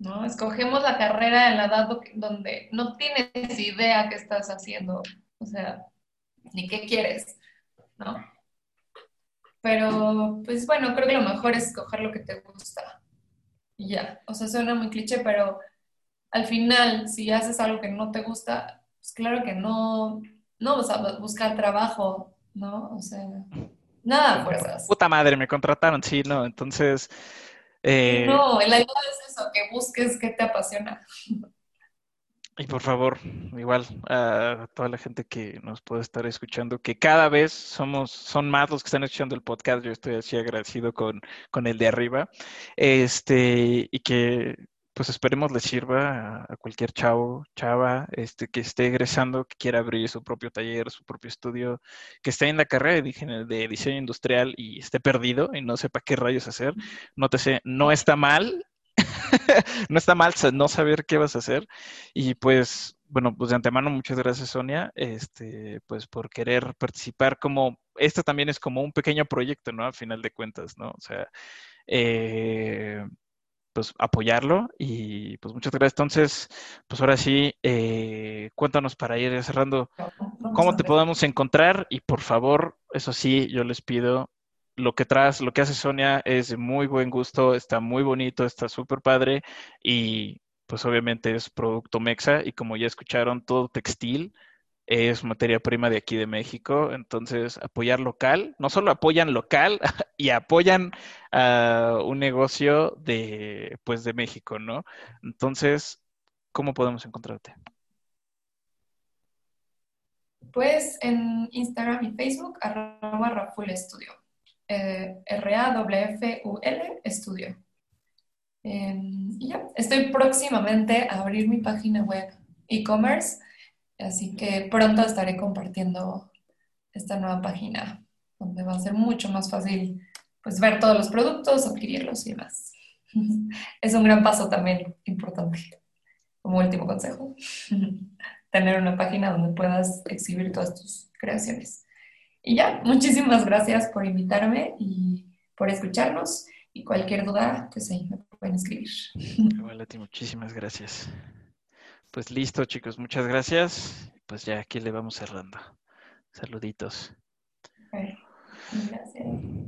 ¿no? Escogemos la carrera en la edad donde no tienes idea qué estás haciendo, o sea, ni qué quieres. ¿No? Pero, pues bueno, creo que lo mejor es escoger lo que te gusta. Y ya, o sea, suena muy cliché, pero al final, si haces algo que no te gusta, pues claro que no, no vas a buscar trabajo, ¿no? O sea, nada fuerzas. Puta madre, me contrataron, sí, ¿no? Entonces... Eh... No, la idea es eso, que busques qué te apasiona. Y por favor, igual a toda la gente que nos puede estar escuchando, que cada vez somos, son más los que están escuchando el podcast. Yo estoy así agradecido con, con el de arriba. Este, y que pues esperemos les sirva a, cualquier chavo, chava, este, que esté egresando, que quiera abrir su propio taller, su propio estudio, que esté en la carrera de, diseño industrial y esté perdido y no sepa qué rayos hacer. Nótese, no está mal, no está mal no saber qué vas a hacer. Y pues bueno, pues de antemano muchas gracias Sonia, este, pues por querer participar como, esto también es como un pequeño proyecto, ¿no? Al final de cuentas, ¿no? O sea, eh, pues apoyarlo y pues muchas gracias. Entonces, pues ahora sí, eh, cuéntanos para ir cerrando cómo te podemos encontrar y por favor, eso sí, yo les pido lo que traes, lo que hace Sonia es de muy buen gusto, está muy bonito, está súper padre y pues obviamente es producto mexa y como ya escucharon, todo textil es materia prima de aquí de México, entonces apoyar local, no solo apoyan local y apoyan a un negocio de pues de México, ¿no? Entonces, ¿cómo podemos encontrarte? Pues en Instagram y Facebook, arroba Raful Estudio. Eh, R-A-W-F-U-L Estudio. Em, y ya, estoy próximamente a abrir mi página web e-commerce Así que pronto estaré compartiendo esta nueva página donde va a ser mucho más fácil pues ver todos los productos, adquirirlos y demás. Es un gran paso también importante como último consejo. Tener una página donde puedas exhibir todas tus creaciones. Y ya, muchísimas gracias por invitarme y por escucharnos. Y cualquier duda, pues ahí me pueden escribir. Igual ti, muchísimas gracias. Pues listo, chicos, muchas gracias. Pues ya aquí le vamos cerrando. Saluditos. Gracias.